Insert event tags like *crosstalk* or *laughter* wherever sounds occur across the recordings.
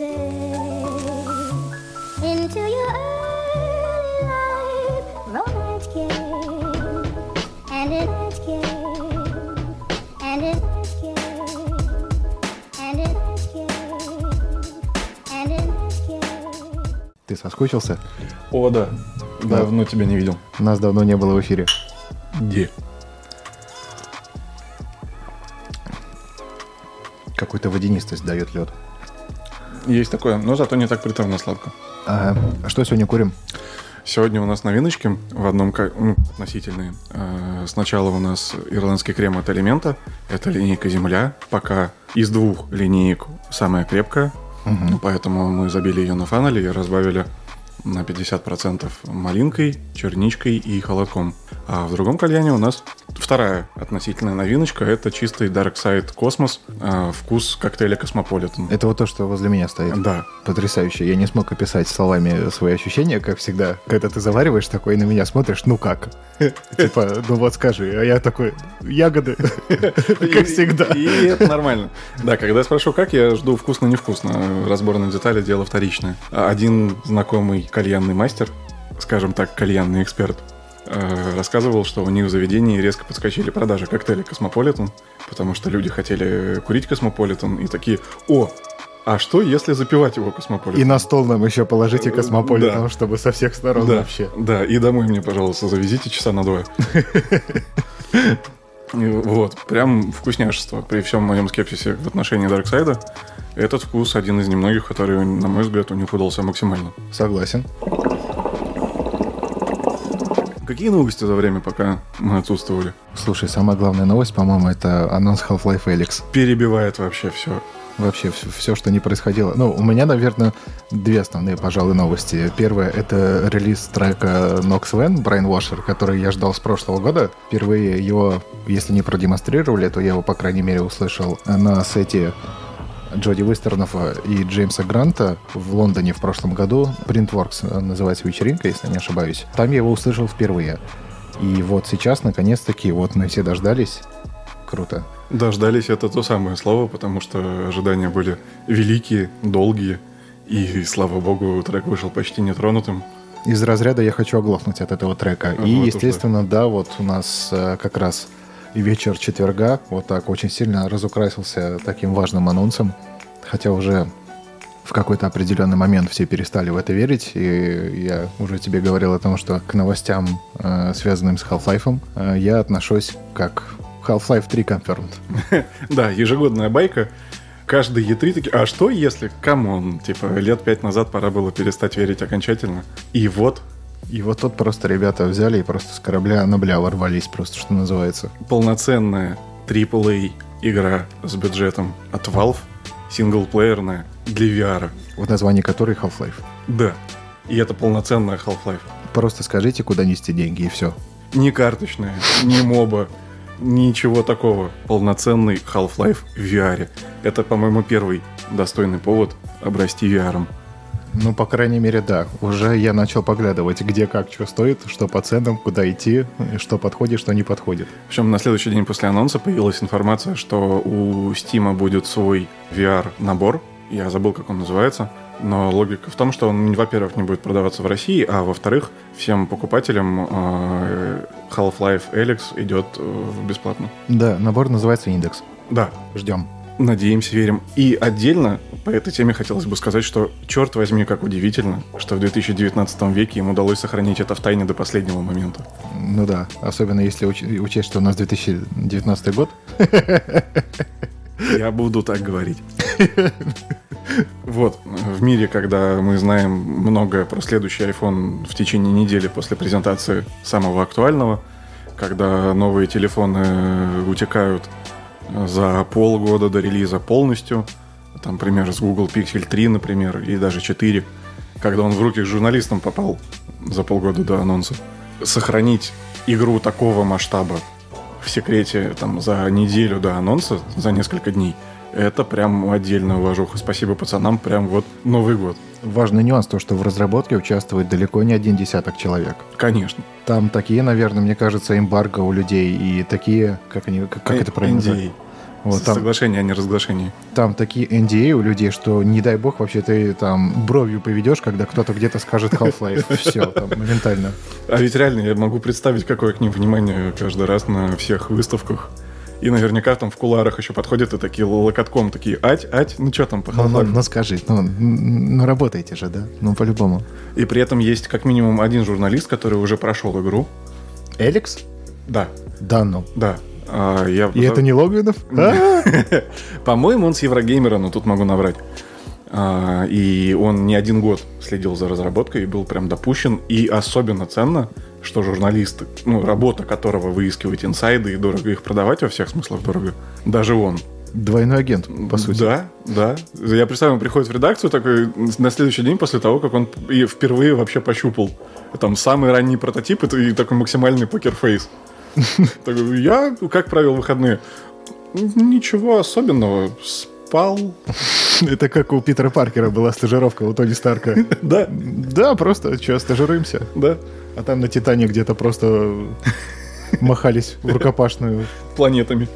say into your early life romance came and it came and it came and it came and it came Ты соскучился? О, да. Давно тебя не видел. Нас давно не было в эфире. Где? Какую-то водянистость дает лед. Есть такое, но зато не так приторно сладко. А что сегодня курим? Сегодня у нас новиночки в одном ну, относительные. Э, Сначала у нас ирландский крем от Элемента. Это линейка Земля. Пока из двух линеек самая крепкая. Ну, Поэтому мы забили ее на фанеле и разбавили на 50% малинкой, черничкой и холодком. А в другом кальяне у нас вторая относительная новиночка. Это чистый Dark Side Космос. э, Вкус коктейля Космополитен. Это вот то, что возле меня стоит. Да, Потрясающе. Я не смог описать словами свои ощущения, как всегда. Когда ты завариваешь такой на меня смотришь, ну как? *laughs* Типа, ну вот скажи. А я такой, ягоды, *laughs* как всегда. И это нормально. Да, когда я спрашиваю, как, я жду вкусно-невкусно. Разбор на детали – дело вторичное. А Один знакомый кальянный мастер, скажем так, кальянный эксперт, э, рассказывал, что у них в заведении резко подскочили продажи коктейля «Космополитен», потому что люди хотели курить «Космополитен» и такие «О, а что, если запивать его И «Космополитен»?» на стол нам еще положите космополитен, Да. чтобы со всех сторон да, вообще. Да, и домой мне, пожалуйста, завезите часа на два. И *laughs* Вот, прям вкусняшество. При всем моем скепсисе в отношении Дарксайда, этот вкус один из немногих, который, на мой взгляд, у них удался максимально. Согласен. Какие новости за время, пока мы отсутствовали? Слушай, самая главная новость, по-моему, это анонс Half-Life Alyx. Перебивает вообще все. Вообще все, что не происходило. Ну, у меня, наверное, две основные, пожалуй, новости. Первое — это релиз трека Nox Van, Brainwasher, который я ждал с прошлого года. Впервые его, если не продемонстрировали, то я его, по крайней мере, услышал на сете Джоди Вестернова и Джеймса Гранта в Лондоне в прошлом году. Printworks называется вечеринка, если не ошибаюсь. Там я его услышал впервые. И вот сейчас, наконец-таки, вот мы все дождались. Круто. Дождались это то самое слово, потому что ожидания были великие, долгие, и, слава богу, трек вышел почти нетронутым. Из разряда я хочу оглохнуть от этого трека. Вот и, уж естественно, да, вот у нас э, как раз вечер четверга вот так очень сильно разукрасился таким важным анонсом. Хотя уже в какой-то определенный момент все перестали в это верить. И я уже тебе говорил о том, что к новостям, э, связанным с Half-Life, э, я отношусь как Half-Life 3 Confirmed. *laughs* Да, ежегодная байка. Каждый E3 таки, а что если, come on, типа, лет пять назад пора было перестать верить окончательно. И вот И вот тут просто ребята взяли и просто с корабля на бля ворвались, просто что называется. полноценная AAA игра с бюджетом от Valve, синглплеерная для VR. В названии которой Half-Life. Да. И это полноценная Half-Life. Просто скажите, куда нести деньги, и все. Не карточная, не моба, ничего такого. Полноценный Half-Life в VR. Это, по-моему, первый достойный повод обрасти VR. Ну, по крайней мере, да. Уже я начал поглядывать, где как что стоит, что по ценам, куда идти, что подходит, что не подходит. Причем на следующий день после анонса появилась информация, что у Steam будет свой VR-набор. Я забыл, как он называется. Но логика в том, что он, во-первых, не будет продаваться в России, а во-вторых, всем покупателям э, Half-Life Alyx идет э, бесплатно. Да, набор называется индекс. Да, Ждем. Надеемся, верим. И отдельно по этой теме хотелось бы сказать, что, черт возьми, как удивительно, что в 2019 веке им удалось сохранить это в тайне до последнего момента. Ну да, особенно если уч- учесть, что у нас 2019 год. Я буду так говорить. Вот, в мире, когда мы знаем многое про следующий iPhone в течение недели после презентации самого актуального, когда новые телефоны утекают за полгода до релиза полностью, там, пример, с Google Pixel 3, например, и даже 4, когда он в руки журналистам попал за полгода до анонса. Сохранить игру такого масштаба в секрете там за неделю до анонса, за несколько дней, это прям отдельная уважуха. Спасибо пацанам, прям вот Новый год. Важный нюанс то, что в разработке участвует далеко не один десяток человек. Конечно. Там такие, наверное, мне кажется, эмбарго у людей и такие, как они, как, как Э, это правильно NDA. называется? Вот там, Соглашение, а не разглашение. там такие NDA у людей, что не дай бог вообще ты там бровью поведешь, когда кто-то где-то скажет Half-Life. *laughs* Все, там моментально. А ведь реально, я могу представить, какое к ним внимание каждый раз на всех выставках. И наверняка там в куларах еще подходят и такие локотком такие, ать, ать, ну что там по Ну, ну, Half-Life?» ну скажи, ну, ну работаете же, да? Ну по-любому. И при этом есть как минимум один журналист, который уже прошел игру. Эликс? Да, Да, ну. да. А, я И это не Логвинов? *laughs* По-моему, он с Еврогеймера, но тут могу наврать. А, и он не один год следил за разработкой и был прям допущен. И особенно ценно, что журналист, ну, работа которого выискивать инсайды и дорого их продавать во всех смыслах дорого, даже он. Двойной агент, по сути. Да, да. Я представляю, он приходит в редакцию такой на следующий день после того, как он впервые вообще пощупал там самый ранний прототип это и такой максимальный покерфейс. *laughs* Такой, я как провел выходные? Ничего особенного. Спал. Это как у Питера Паркера была стажировка у Тони Старка. Да, Да, просто, что, стажируемся. да. А там на Титане где-то просто махались в рукопашную. Планетами.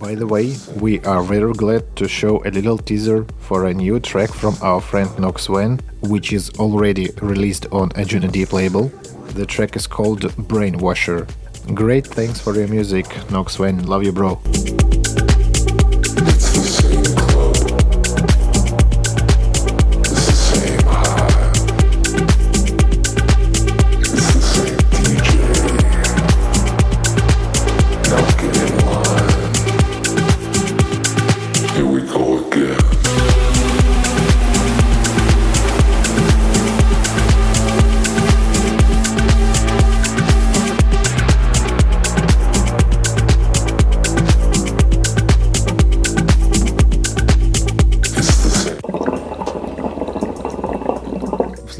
By the way, we are very glad to show a little teaser for a new track from our friend Nox Wen, which is already released on a Juno Deep label. The track is called Brainwasher. Great, thanks for your music, Nox Wen. Love you, bro.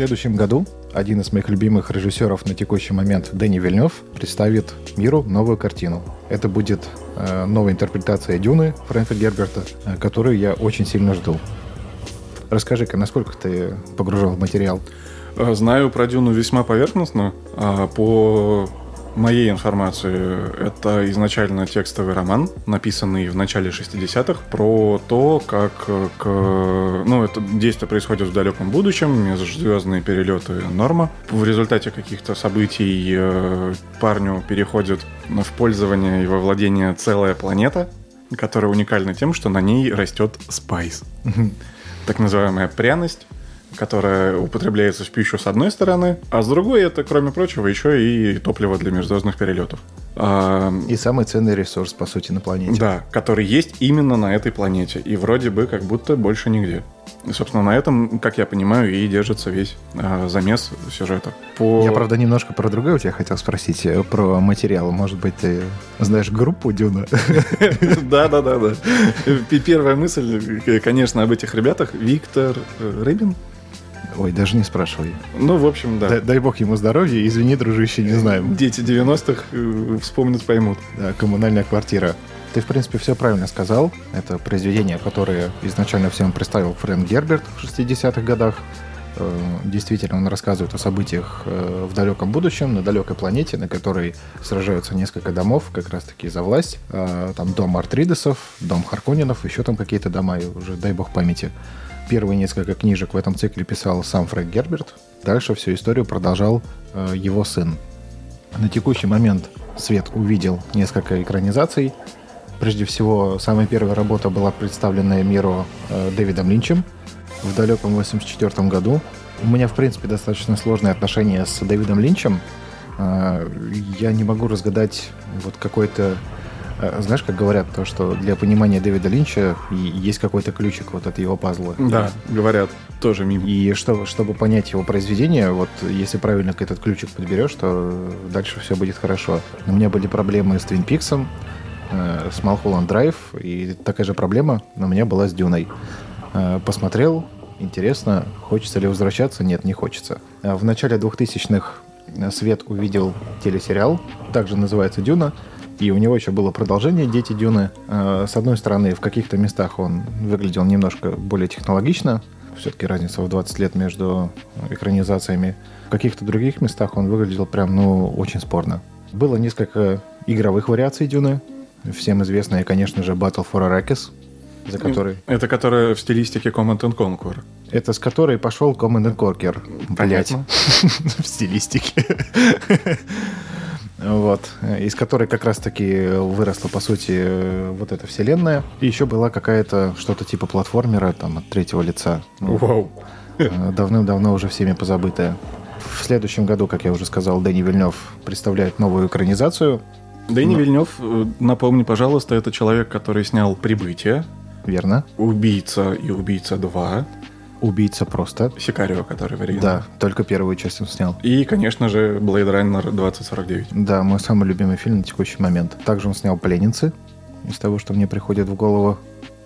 Следующем году один из моих любимых режиссеров на текущий момент, Дэнни Вильнев, представит миру новую картину. Это будет э, новая интерпретация Дюны Фрэнка Герберта, э, которую я очень сильно жду. Расскажи-ка, насколько ты погружен в материал? А, Знаю про Дюну весьма поверхностно. А, По моей информации, это изначально текстовый роман, написанный в начале 60-х, про то, как э, к... Ну, это действие происходит в далеком будущем, межзвездные перелеты норма. В результате каких-то событий э, парню переходит в пользование и во владение целая планета, которая уникальна тем, что на ней растет спайс. Так называемая пряность, которая употребляется в пищу с одной стороны, а с другой это, кроме прочего, еще и топливо для межзвездных перелетов. И самый ценный ресурс, по сути, на планете. да, который есть именно на этой планете. И вроде бы как будто больше нигде. И, собственно, на этом, как я понимаю, и держится весь а, замес сюжета. По... Я, правда, немножко про другое у тебя хотел спросить, э, про материал. Может быть, ты знаешь группу Дюна? *laughs* Да, да, да, да. Первая мысль, э, конечно, об этих ребятах. Виктор э, Рыбин. Ой, даже не спрашивай. Ну, в общем, да. Дай, дай бог ему здоровья, извини, дружище, не знаем. Дети 90-х э, вспомнят, поймут. Да, коммунальная квартира. Ты, в принципе, все правильно сказал. Это произведение, которое изначально всем представил Фрэнк Герберт в 60-х годах. Э, Действительно, он рассказывает о событиях э, в далеком будущем, на далекой планете, на которой сражаются несколько домов, как раз-таки за власть. Э, Там дом Артридесов, дом Харконинов, еще там какие-то дома, и уже дай бог памяти. Первые несколько книжек в этом цикле писал сам Фрэнк Герберт. Дальше всю историю продолжал э, его сын. На текущий момент Свет увидел несколько экранизаций. Прежде всего, самая первая работа была представлена миру э, Дэвидом Линчем в далеком 84 году. У меня, в принципе, достаточно сложные отношения с Дэвидом Линчем. Э, я не могу разгадать вот какой-то... э, знаешь, как говорят, то, что для понимания Дэвида Линча есть какой-то ключик вот от его пазла. Да, говорят, тоже мимо. И чтобы, чтобы понять его произведение, вот если правильно к этот ключик подберешь, то дальше все будет хорошо. У меня были проблемы с Твин Пиксом, э, с Малхолланд Драйв, и такая же проблема у меня была с Дюной. Э, посмотрел, интересно, хочется ли возвращаться? Нет, не хочется. Э, В начале 2000-х Свет увидел телесериал, также называется «Дюна», и у него еще было продолжение «Дети Дюны». Э, С одной стороны, в каких-то местах он выглядел немножко более технологично, все-таки разница в 20 лет между экранизациями. В каких-то других местах он выглядел прям, ну, очень спорно. Было несколько игровых вариаций Дюны. Всем известная, конечно же, Battle for Arrakis, за которой... Это которая в стилистике Command and Conquer. Это с которой пошел Command and Conquer. Блять. *laughs* В стилистике. Вот. Из которой как раз-таки выросла, по сути, вот эта вселенная. И еще была какая-то что-то типа платформера там от третьего лица. Вау. э, давным-давно уже всеми позабытая. В следующем году, как я уже сказал, Дэнни Вильнев представляет новую экранизацию. Дэнни Вильнев, э, напомни, пожалуйста, это человек, который снял «Прибытие», Верно? «Убийца» и «Убийца 2», Убийца просто. «Сикарио», который в оригинале. Да, только первую часть он снял. И, конечно же, Blade Runner 2049. Да, мой самый любимый фильм на текущий момент. Также он снял «Пленницы», из того, что мне приходит в голову.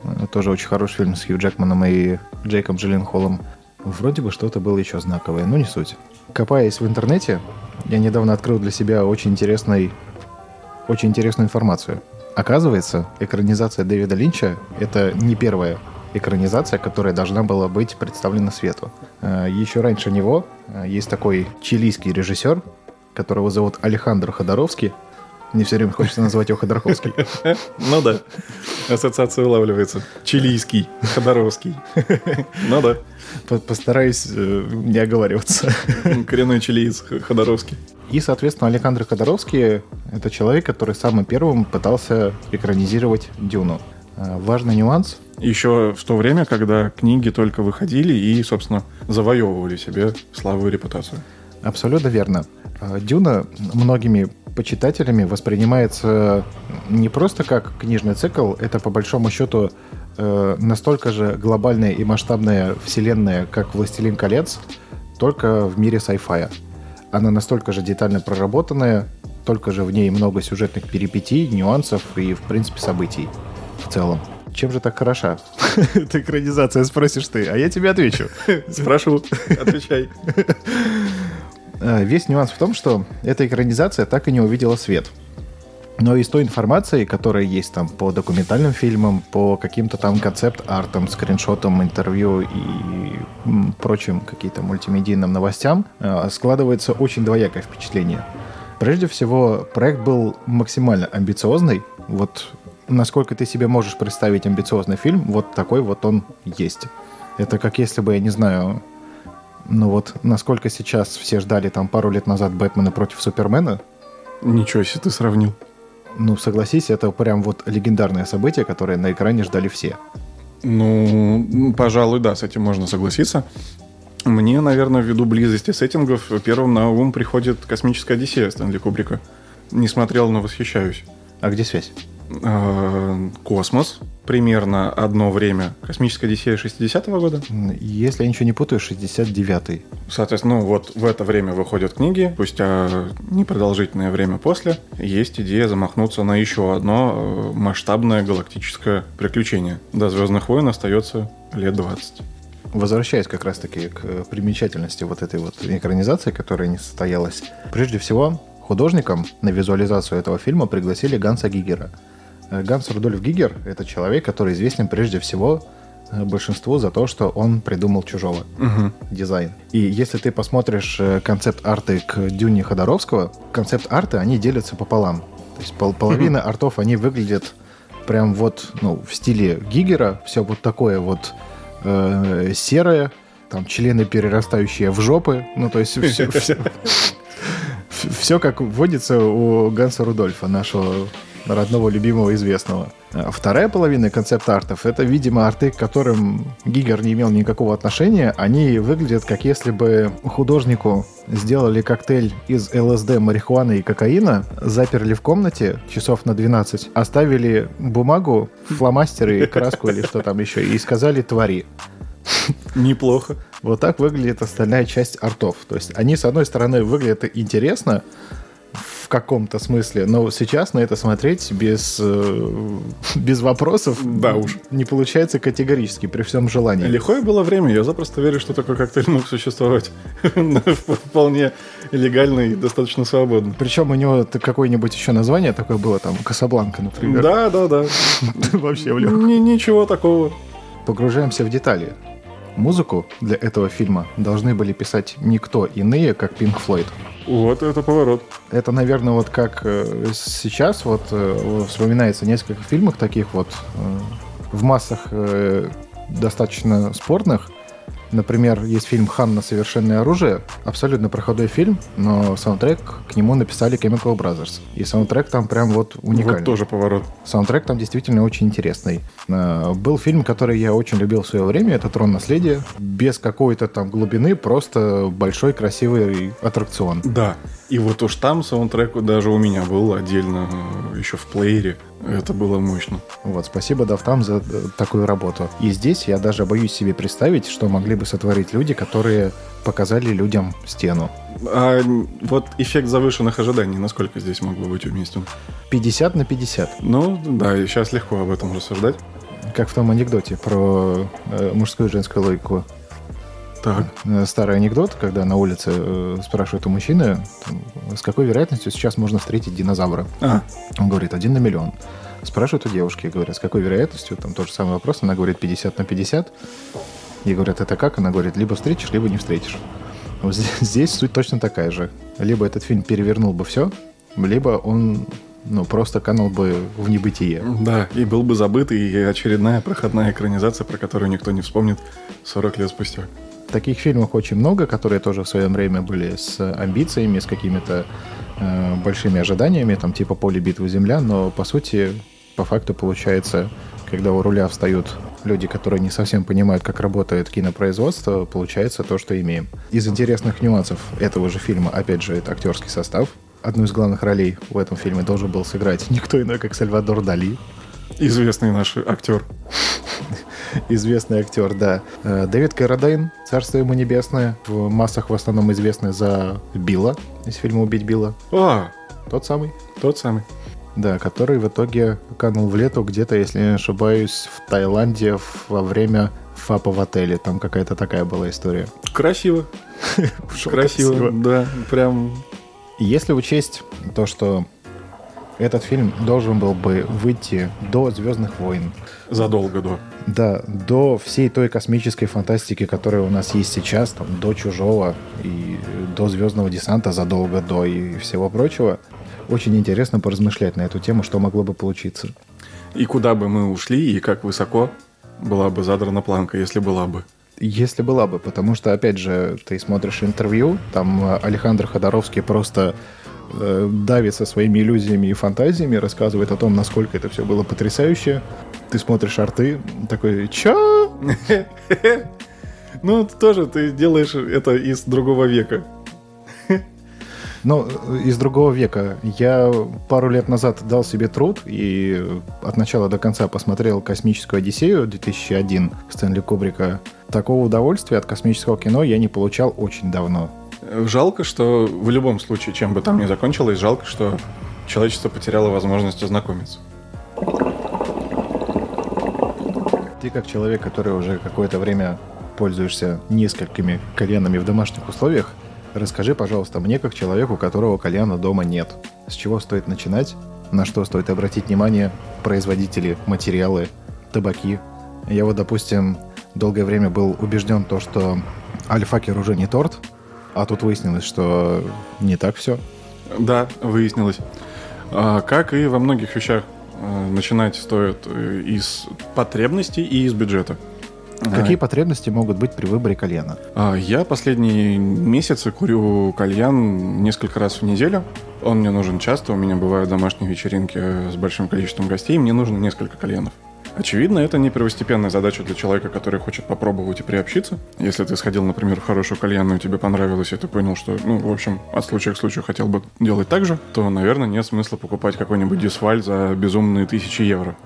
Э, Тоже очень хороший фильм с Хью Джекманом и Джейком Джилленхолом. Вроде бы что-то было еще знаковое, но не суть. Копаясь в интернете, я недавно открыл для себя очень интересный, очень интересную информацию. Оказывается, экранизация Дэвида Линча — это не первая экранизация, которая должна была быть представлена свету. Э, Еще раньше него э, есть такой чилийский режиссер, которого зовут Алехандро Ходоровский. Мне все время хочется назвать его Ходорковский. *laughs* Ну да, ассоциация улавливается. Чилийский, Ходоровский. Ну да, По- Постараюсь э, не оговариваться. *laughs* коренной чилиец Ходоровский. И, соответственно, Александр Ходоровский — это человек, который самым первым пытался экранизировать Дюну. Важный нюанс. Еще в то время, когда книги только выходили и, собственно, завоевывали себе славу и репутацию. Абсолютно верно. Э, Дюна многими почитателями воспринимается не просто как книжный цикл, это по большому счету э, настолько же глобальная и масштабная вселенная, как «Властелин колец», только в мире sci-fi. Она настолько же детально проработанная, только же в ней много сюжетных перипетий, нюансов и, в принципе, событий в целом. Чем же так хороша? *laughs* Это экранизация, спросишь ты, а я тебе отвечу. *laughs* Спрашиваю, отвечай. Э, *laughs* Весь нюанс в том, что эта экранизация так и не увидела свет. Но из той информации, которая есть там по документальным фильмам, по каким-то там концепт-артам, скриншотам, интервью и прочим каким-то мультимедийным новостям, э, складывается очень двоякое впечатление. Прежде всего, проект был максимально амбициозный. Вот насколько ты себе можешь представить амбициозный фильм, вот такой вот он есть. Это как если бы, я не знаю, ну вот, насколько сейчас все ждали там пару лет назад Бэтмена против Супермена, Ничего себе ты сравнил. ну, согласись, это прям вот легендарное событие, которое на экране ждали все. Ну, пожалуй, да, с этим можно согласиться. Мне, наверное, ввиду близости сеттингов, первым на ум приходит «Космическая Одиссея» Стэнли Кубрика. Не смотрел, но восхищаюсь. А где связь? Э, Космос. Примерно одно время. «Космическая Одиссея» 60-го года. Если я ничего не путаю, 69-й. Соответственно, ну, вот в это время выходят книги. Спустя непродолжительное время после есть идея замахнуться на еще одно э, масштабное галактическое приключение. До «Звездных войн» остается лет 20. Возвращаясь как раз-таки к э, примечательности вот этой вот экранизации, которая не состоялась. Прежде всего, художником на визуализацию этого фильма пригласили Ганса Гигера. Э, Ганс Рудольф Гигер — это человек, который известен прежде всего э, большинству за то, что он придумал «Чужого» дизайн. И если ты посмотришь э, концепт-арты к Дюне Ходоровского, концепт-арты, они делятся пополам. То есть пол- половина артов, они выглядят прям вот ну, в стиле Гигера, все вот такое вот э, серое, там члены, перерастающие в жопы, ну то есть все, *laughs* все как вводится у Ганса Рудольфа, нашего родного, любимого, известного. А Вторая половина концепт-артов — это, видимо, арты, к которым Гигер не имел никакого отношения. Они выглядят, как если бы художнику сделали коктейль из ЛСД, марихуаны и кокаина, заперли в комнате часов на 12, оставили бумагу, фломастеры, краску или что там еще, и сказали «твори». Неплохо. Вот так выглядит остальная часть артов. То есть они, с одной стороны, выглядят интересно каком-то смысле, но сейчас на это смотреть без, э, без вопросов Да уж. не получается категорически при всем желании. Лихое было время, я запросто верю, что такой коктейль мог существовать *laughs* вполне легально и достаточно свободно. Причем у него какое-нибудь еще название такое было, там, Касабланка, например. Да, да, да. *laughs* Вообще в Ни- Ничего такого. Погружаемся в детали. Музыку для этого фильма должны были писать никто иные, как Pink Floyd. Вот это поворот. Это, наверное, вот как э, сейчас вот э, вспоминается несколько фильмов таких вот э, в массах достаточно спорных. Например, есть фильм «Ханна. Совершенное оружие». Абсолютно проходной фильм, но саундтрек к нему написали Chemical Brothers. И саундтрек там прям вот уникальный. Вот тоже поворот. Саундтрек там действительно очень интересный. Э, Был фильм, который я очень любил в свое время, это «Трон наследия». Без какой-то там глубины, просто большой красивый аттракцион. Да. И вот уж там саундтрек даже у меня был отдельно, э, еще в плеере. Это было мощно. Вот, спасибо, Давтам, за э, такую работу. И здесь я даже боюсь себе представить, что могли бы сотворить люди, которые показали людям стену. А вот эффект завышенных ожиданий, насколько здесь мог бы быть уместен? 50 на 50. Ну, да, и сейчас легко об этом рассуждать. Как в том анекдоте про э, мужскую и женскую логику. Так. Э, Старый анекдот, когда на улице э, спрашивают у мужчины, с какой вероятностью сейчас можно встретить динозавра. А, Он говорит, один на миллион. Спрашивают у девушки, говорят, с какой вероятностью, там тот же самый вопрос, она говорит 50 на 50. И говорят, это как? Она говорит, либо встретишь, либо не встретишь. Вот здесь, здесь суть точно такая же. Либо этот фильм перевернул бы все, либо он ну, просто канул бы в небытие. да, и был бы забыт, и очередная проходная экранизация, про которую никто не вспомнит 40 лет спустя. Таких фильмов очень много, которые тоже в свое время были с амбициями, с какими-то э, большими ожиданиями, там типа «Поле битвы земля», но по сути, по факту получается, когда у руля встают люди, которые не совсем понимают, как работает кинопроизводство, получается то, что имеем. Из интересных нюансов этого же фильма, опять же, это актерский состав. Одну из главных ролей в этом фильме должен был сыграть никто иной, как Сальвадор Дали. Известный наш актер. *laughs* Известный актер, да. Э, Дэвид Каррадайн, царство ему небесное, в массах в основном известный за Билла из фильма «Убить Билла». А, Тот самый. тот самый. Да, который в итоге канул в лету где-то, если не ошибаюсь, в Таиланде во время ФАПа в отеле. Там какая-то такая была история. Красиво. *laughs* Красиво, да. Прям Если учесть то, что этот фильм должен был бы выйти до «Звездных войн», задолго до. Да, до всей той космической фантастики, которая у нас есть сейчас, там, до «Чужого» и до «Звездного десанта» задолго до и всего прочего, очень интересно поразмышлять на эту тему, что могло бы получиться. И куда бы мы ушли, и как высоко была бы задрана планка, если была бы. Если была бы, потому что, опять же, ты смотришь интервью, там э, Александр Ходоровский просто э, давится своими иллюзиями и фантазиями, рассказывает о том, насколько это все было потрясающе. Ты смотришь арты, такой, чё? *laughs* Ну, тоже ты делаешь это из другого века. Ну, из другого века. Я пару лет назад дал себе труд и от начала до конца посмотрел «Космическую Одиссею» 2001 Стэнли Кубрика. Такого удовольствия от космического кино я не получал очень давно. Жалко, что в любом случае, чем бы там ни закончилось, жалко, что человечество потеряло возможность ознакомиться. Ты как человек, который уже какое-то время пользуешься несколькими кальянами в домашних условиях, расскажи, пожалуйста, мне, как человеку, у которого кальяна дома нет, с чего стоит начинать, на что стоит обратить внимание производители, материалы, табаки. Я вот, допустим, долгое время был убежден то, что альфакер уже не торт, а тут выяснилось, что не так все. Да, выяснилось. А, Как и во многих вещах, э, начинать стоит э, из потребностей и из бюджета. Какие потребности могут быть при выборе кальяна? А, Я последние месяцы курю кальян несколько раз в неделю. Он мне нужен часто, у меня бывают домашние вечеринки с большим количеством гостей, мне нужно несколько кальянов. Очевидно, это не первостепенная задача для человека, который хочет попробовать и приобщиться. Если ты сходил, например, в хорошую кальянную, тебе понравилось, и ты понял, что, ну, в общем, от случая к случаю хотел бы делать так же, то, наверное, нет смысла покупать какой-нибудь дисваль за безумные тысячи евро.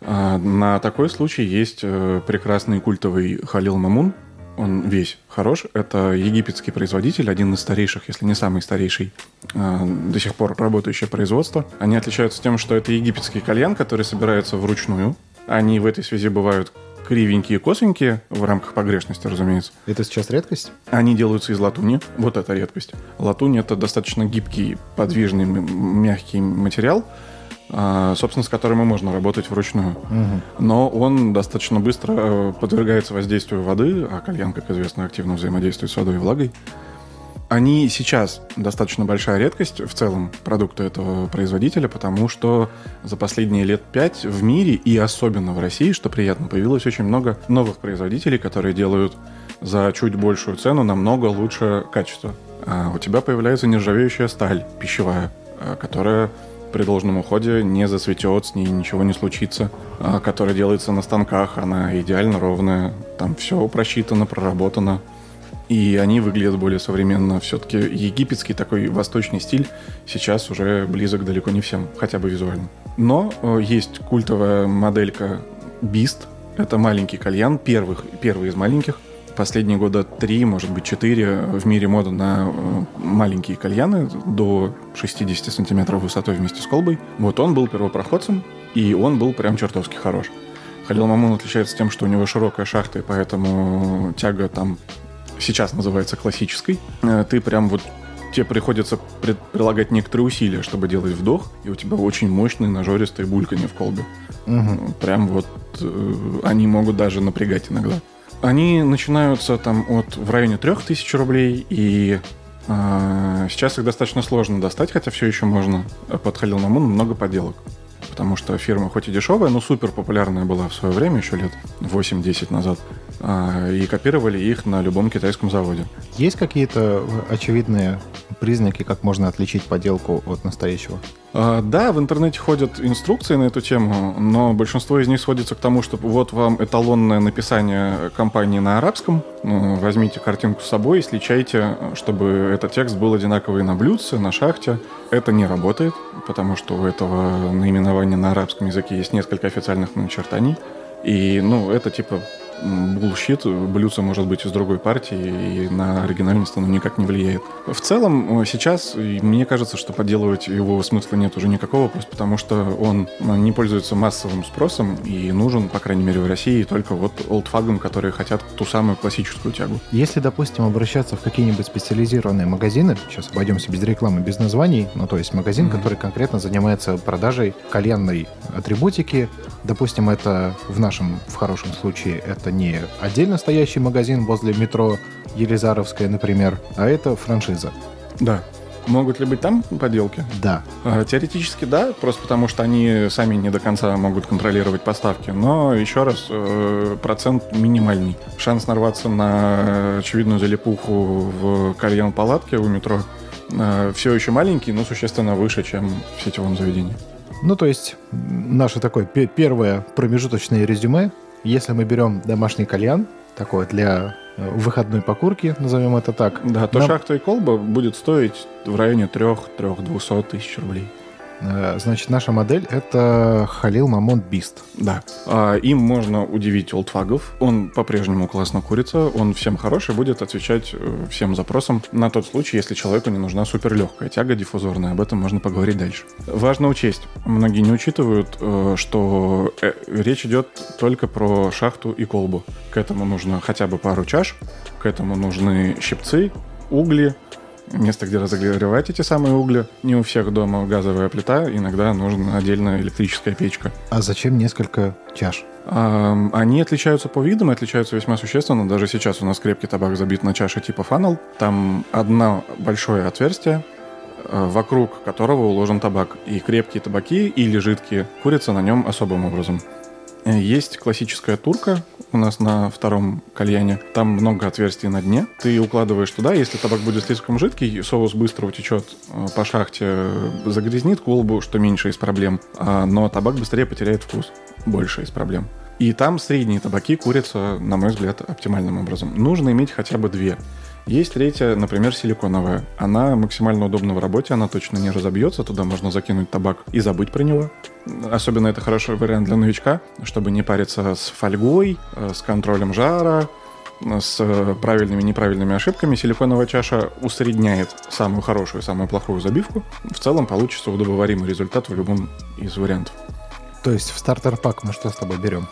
А, На такой случай есть э, прекрасный культовый Халил Мамун. Он весь хорош. Это египетский производитель, один из старейших, если не самый старейший, э, до сих пор работающее производство. Они отличаются тем, что это египетский кальян, который собирается вручную. Они в этой связи бывают кривенькие, косенькие, в рамках погрешности, разумеется. Это сейчас редкость? Они делаются из латуни. Вот это редкость. Латунь это достаточно гибкий, подвижный, мягкий материал, а, собственно, с которым и можно работать вручную. Но он достаточно быстро э, подвергается воздействию воды, а кальян, как известно, активно взаимодействует с водой и влагой. Они сейчас достаточно большая редкость в целом продукта этого производителя, потому что за последние лет пять в мире и особенно в России, что приятно, появилось очень много новых производителей, которые делают за чуть большую цену намного лучше качество. А у тебя появляется нержавеющая сталь пищевая, а, которая при должном уходе не засветет, с ней ничего не случится, а, которая делается на станках, она идеально ровная, там все просчитано, проработано. И они выглядят более современно. Все-таки египетский такой восточный стиль сейчас уже близок далеко не всем, хотя бы визуально. Но э, есть культовая моделька Beast. Это маленький кальян, первых, первый из маленьких. Последние года три, может быть, четыре в мире мода на э, маленькие кальяны до 60 сантиметров высотой вместе с колбой. Вот он был первопроходцем, и он был прям чертовски хорош. Халил Мамун отличается тем, что у него широкая шахта, и поэтому тяга там сейчас называется классической. Э, Ты прям вот тебе приходится прилагать некоторые усилия, чтобы делать вдох, и у тебя очень мощные нажористые бульканье в колбе. Мгм. Прям вот э, они могут даже напрягать иногда. Они начинаются там от в районе 3000 рублей, и э, сейчас их достаточно сложно достать, хотя все еще можно. Под Халил Мамун много подделок. Потому что фирма хоть и дешевая, но супер популярная была в свое время, еще лет 8-10 назад. А, И копировали их на любом китайском заводе. Есть какие-то очевидные признаки, как можно отличить подделку от настоящего? А, Да, в интернете ходят инструкции на эту тему, но большинство из них сводится к тому, что вот вам эталонное написание компании на арабском, ну, возьмите картинку с собой и сличайте, чтобы этот текст был одинаковый на блюдце, на шахте. Это не работает, потому что у этого наименования на арабском языке есть несколько официальных начертаний. И, ну, это типа bullshit, блюдце может быть из другой партии, и на оригинальность оно никак не влияет. В целом, э, сейчас мне кажется, что подделывать его смысла нет уже никакого, просто потому что он э, не пользуется массовым спросом и нужен, по крайней мере, в России только вот олдфагам, которые хотят ту самую классическую тягу. Если, допустим, обращаться в какие-нибудь специализированные магазины, сейчас обойдемся без рекламы, без названий, ну то есть магазин, Мгм. который конкретно занимается продажей кальянной атрибутики, допустим, это в нашем, в хорошем случае, это не отдельно стоящий магазин возле метро Елизаровская, например, а это франшиза. Да. Могут ли быть там подделки? Да. А, Теоретически да, просто потому что они сами не до конца могут контролировать поставки. Но еще раз, э, процент минимальный. Шанс нарваться на очевидную залипуху в кальян-палатке у метро все еще маленький, но существенно выше, чем в сетевом заведении. Ну, то есть, наше такое пе- первое промежуточное резюме. Если мы берем домашний кальян, такой для э, выходной покурки, назовем это так. Да, то нам, шахта и колба будет стоить в районе 3-3-200 тысяч рублей. Э, Значит, наша модель — это Халил Мамон Бист. Да. А, им можно удивить олдфагов. Он по-прежнему классно курится, он всем хороший, будет отвечать э, всем запросам на тот случай, если человеку не нужна суперлегкая тяга диффузорная. Об этом можно поговорить дальше. Важно учесть, многие не учитывают, э, что речь идет только про шахту и колбу. К этому нужно хотя бы пару чаш, к этому нужны щипцы, угли, место, где разогревать эти самые угли. Не у всех дома газовая плита, иногда нужна отдельная электрическая печка. А зачем несколько чаш? Они отличаются по видам, и отличаются весьма существенно. Даже сейчас у нас крепкий табак забит на чаше типа фанел. Там одно большое отверстие, э, вокруг которого уложен табак. И крепкие табаки или жидкие курятся на нем особым образом. Есть классическая турка у нас на втором кальяне. Там много отверстий на дне. Ты укладываешь туда, если табак будет слишком жидкий, соус быстро утечет э, по шахте, э, загрязнит колбу, что меньше из проблем. А, Но табак быстрее потеряет вкус. Больше из проблем. И там средние табаки курятся, на мой взгляд, оптимальным образом. Нужно иметь хотя бы две. Есть третья, например, силиконовая. Она максимально удобна в работе, она точно не разобьется, туда можно закинуть табак и забыть про него. Особенно это хороший вариант для новичка, чтобы не париться с фольгой, э, с контролем жара, э, с э, правильными и неправильными ошибками. Силиконовая чаша усредняет самую хорошую и самую плохую забивку. В целом получится удобоваримый результат в любом из вариантов. То есть в стартер-пак мы что с тобой берем?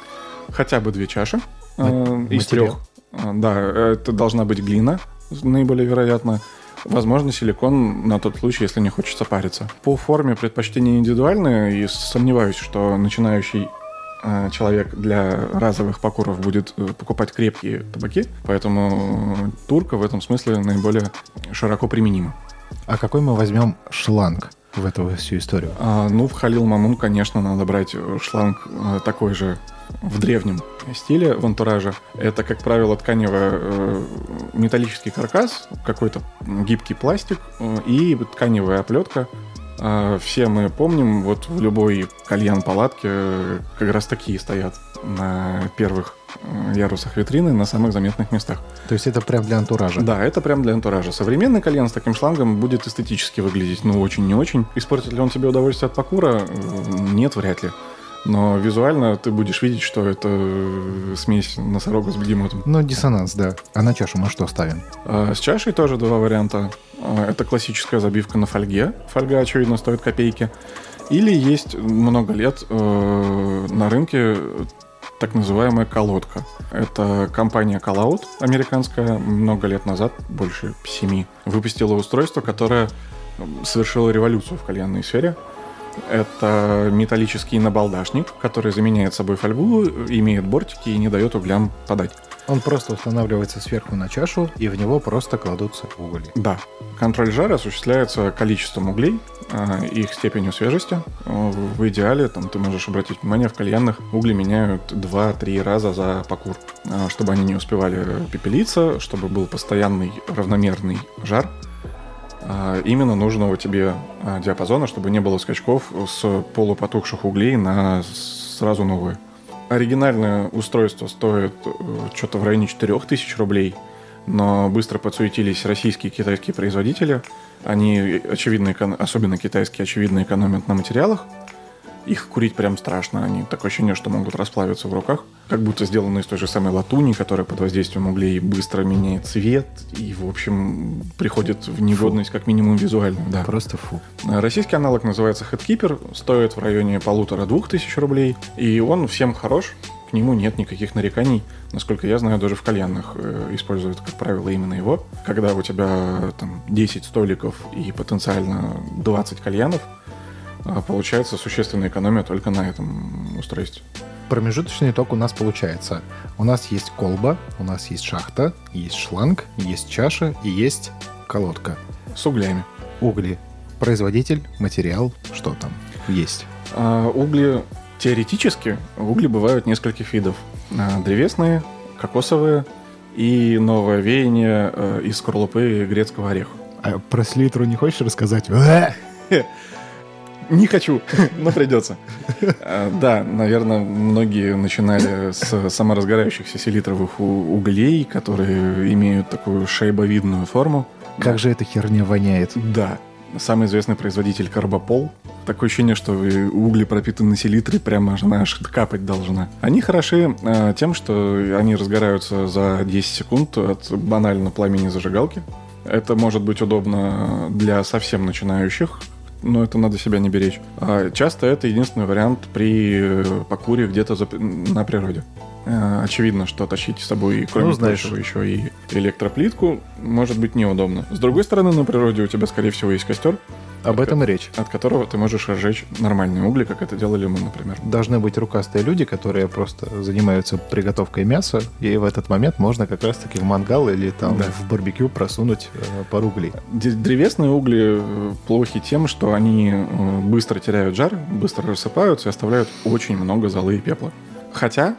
Хотя бы две чаши э, Ма- из трех. Э, Да, это должна быть глина, наиболее вероятно. Возможно, силикон на тот случай, если не хочется париться. По форме предпочтения индивидуальные, и сомневаюсь, что начинающий э, человек для разовых покуров будет э, покупать крепкие табаки, поэтому турка в этом смысле наиболее широко применима. А какой мы возьмем шланг в эту всю историю? А, ну, в Халил Мамун, конечно, надо брать э, шланг э, такой же в древнем стиле, в антураже. Это, как правило, тканевый э, металлический каркас, какой-то гибкий пластик э, и тканевая оплетка. А, все мы помним, вот в любой кальян-палатке э, как раз такие стоят на первых э, ярусах витрины, на самых заметных местах. То есть это прям для антуража? Да, это прям для антуража. Современный кальян с таким шлангом будет эстетически выглядеть, ну, очень не очень. Испортит ли он тебе удовольствие от покура? Нет, вряд ли. Но визуально ты будешь видеть, что это э, смесь носорога с бегемотом. Ну, диссонанс, да. А на чашу мы что ставим? А С чашей тоже два варианта. А, Это классическая забивка на фольге. Фольга, очевидно, стоит копейки. Или есть много лет э, на рынке так называемая колодка. Это компания Callout американская много лет назад, больше семи, выпустила устройство, которое совершило революцию в кальянной сфере. Это металлический набалдашник, который заменяет собой фольгу, имеет бортики и не дает углям подать. Он просто устанавливается сверху на чашу, и в него просто кладутся угли. Да. Контроль жара осуществляется количеством углей, а, их степенью свежести. В идеале, там, ты можешь обратить внимание, в кальянных угли меняют 2-3 раза за покур, а, чтобы они не успевали пепелиться, чтобы был постоянный равномерный жар именно нужного тебе а, диапазона, чтобы не было скачков с полупотухших углей на сразу новые. Оригинальное устройство стоит что-то в районе 4000 рублей, но быстро подсуетились российские и китайские производители. Они, очевидно, эко- особенно китайские, очевидно, экономят на материалах. Их курить прям страшно. Они такое ощущение, что могут расплавиться в руках. Как будто сделаны из той же самой латуни, которая под воздействием углей быстро меняет цвет и, в общем, приходит в негодность как минимум визуальную. Да. Просто фу. Российский аналог называется Headkeeper, стоит в районе полутора-двух тысяч рублей, и он всем хорош, к нему нет никаких нареканий. Насколько я знаю, даже в кальянных э, используют, как правило, именно его. Когда у тебя там 10 столиков и потенциально 20 кальянов, получается существенная экономия только на этом устройстве. Промежуточный итог у нас получается. У нас есть колба, у нас есть шахта, есть шланг, есть чаша и есть колодка. С углями. Угли. Производитель, материал, что там есть. А, угли теоретически угли бывают нескольких видов. А, древесные, кокосовые и новое веяние э, из скорлупы грецкого ореха. А про селитру не хочешь рассказать? *laughs* *laughs* Не хочу, *laughs* но придется. А, Да, наверное, многие начинали с саморазгорающихся селитровых углей, которые имеют такую шейбовидную форму. Как же эта херня воняет? Да, самый известный производитель Карбопол. Такое ощущение, что угли пропитаны селитрой, прямо она аж капать должна. Они хороши э, тем, что они разгораются за 10 секунд от банально пламени зажигалки. Это может быть удобно для совсем начинающих, но это надо себя не беречь. А часто это единственный вариант при э, покуре где-то за- на природе. Э, Очевидно, что тащить с собой, кроме Ну, знаешь. прочего, еще и электроплитку может быть неудобно. С другой стороны, на природе у тебя, скорее всего, есть костер, Об этом и речь. от которого ты можешь разжечь нормальные угли, как это делали мы, например. Должны быть рукастые люди, которые просто занимаются приготовкой мяса, и в этот момент можно как раз-таки в мангал или там Да. в барбекю просунуть э, пару углей. Древесные угли э, плохи тем, что они э, быстро теряют жар, быстро рассыпаются и оставляют очень много золы и пепла. Хотя,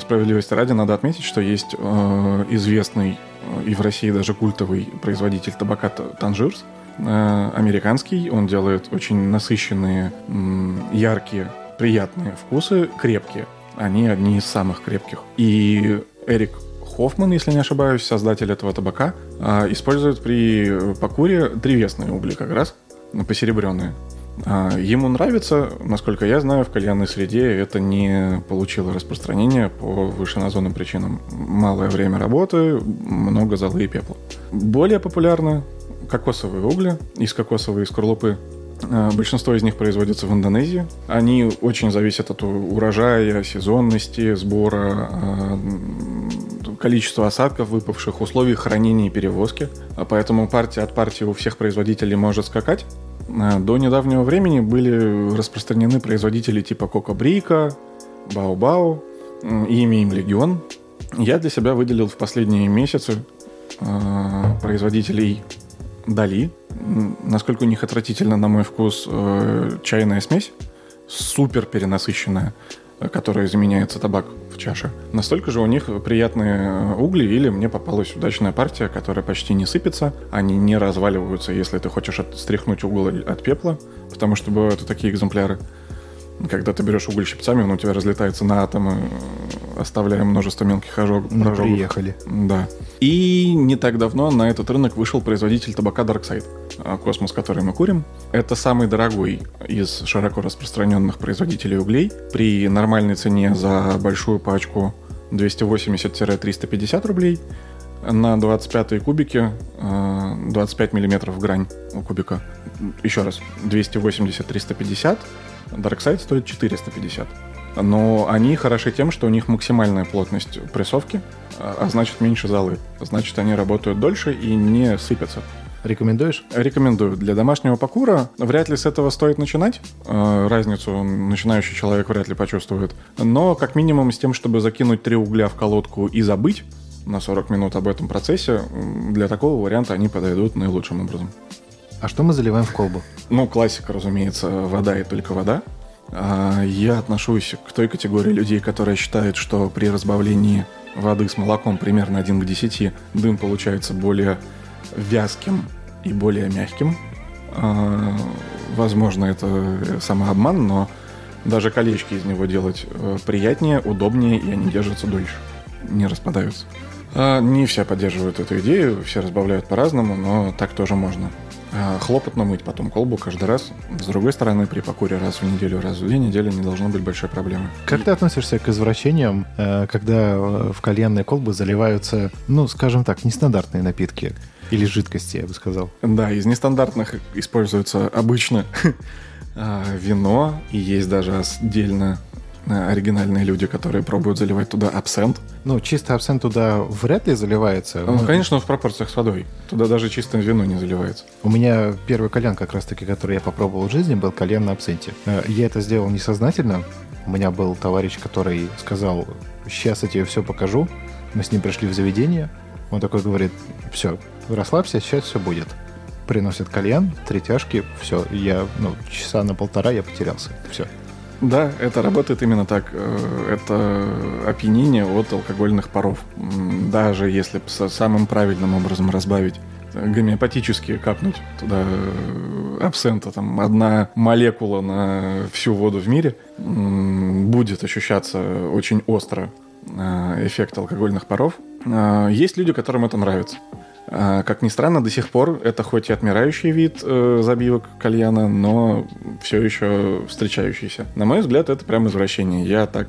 справедливости ради, надо отметить, что есть э, известный э, и в России даже культовый производитель табака Танжирс, э, американский. Он делает очень насыщенные, м, яркие, приятные вкусы, крепкие. Они одни из самых крепких. И Эрик Хоффман, если не ошибаюсь, создатель этого табака, а, использует при э, покуре древесные угли как раз, посеребренные. А, Ему нравится, насколько я знаю, в кальянной среде это не получило распространения по вышеназванным причинам. Малое время работы, много золы и пепла. Более популярны кокосовые угли из кокосовой скорлупы. А, Большинство из них производится в Индонезии. Они очень зависят от урожая, сезонности, сбора, а, количества осадков, выпавших, условий хранения и перевозки. Поэтому партия от партии у всех производителей может скакать. А, До недавнего времени были распространены производители типа Кока Брика, Бао-Бао, и имя им Легион. Я для себя выделил в последние месяцы э, производителей Дали. Насколько у них отвратительно, на мой вкус, э, чайная смесь, супер перенасыщенная, э, которая заменяется табак в чаше. Настолько же у них приятные угли, или мне попалась удачная партия, которая почти не сыпется, они не разваливаются, если ты хочешь от- стряхнуть уголь от пепла, потому что бывают такие экземпляры. Когда ты берешь уголь щипцами, он у тебя разлетается на атомы, оставляя множество мелких ожог- Ну, ожогов. приехали. Да. И не так давно на этот рынок вышел производитель табака Darkside, а, Космос, который мы курим. Это самый дорогой из широко распространенных производителей углей. При нормальной цене за большую пачку 280-350 рублей. На 25 кубики э, 25 миллиметров в грань у кубика. Еще раз, 280-350. Darkside стоит 450. Но они хороши тем, что у них максимальная плотность прессовки, а а значит меньше золы. Значит, они работают дольше и не сыпятся. Рекомендуешь? Рекомендую. Для домашнего покура вряд ли с этого стоит начинать. Э, Разницу начинающий человек вряд ли почувствует. Но как минимум с тем, чтобы закинуть три угля в колодку и забыть на 40 минут об этом процессе, для такого варианта они подойдут наилучшим образом. А что мы заливаем в колбу? Ну, классика, разумеется, вода и только вода. А, Я отношусь к той категории людей, которые считают, что при разбавлении воды с молоком примерно 1 к 10 дым получается более вязким и более мягким. А, Возможно, это самообман, но даже колечки из него делать э, приятнее, удобнее, и они держатся дольше, не распадаются. А, Не все поддерживают эту идею, все разбавляют по-разному, но так тоже можно. А, Хлопотно мыть потом колбу каждый раз. С другой стороны, при покуре раз в неделю, раз в две недели не должно быть большой проблемы. Как ты относишься к извращениям, э, когда э, в кальянные колбы заливаются, ну, скажем так, нестандартные напитки? Или жидкости, я бы сказал. Да, из нестандартных используется обычно *laughs* вино, и есть даже отдельно оригинальные люди, которые пробуют заливать туда абсент. Ну, чисто абсент туда вряд ли заливается. Ну, Ну, конечно, в пропорциях с водой. Туда даже чистое вино не заливается. У меня первый кальян, как раз-таки, который я попробовал в жизни, был кальян на абсенте. Э, Я это сделал несознательно. У меня был товарищ, который сказал, сейчас я тебе все покажу. Мы с ним пришли в заведение. Он такой говорит, все, расслабься, сейчас все будет. Приносит кальян, три тяжки, все. Я, ну, часа на полтора я потерялся. Все. Да, это работает именно так. Э, Это опьянение от алкогольных паров. Даже если со самым правильным образом разбавить гомеопатически капнуть туда э, абсента, там одна молекула на всю воду в мире, будет ощущаться очень остро э, эффект алкогольных паров. Есть люди, которым это нравится. А, Как ни странно, до сих пор это хоть и отмирающий вид э, забивок кальяна, но все еще встречающийся. На мой взгляд, это прям извращение. Я так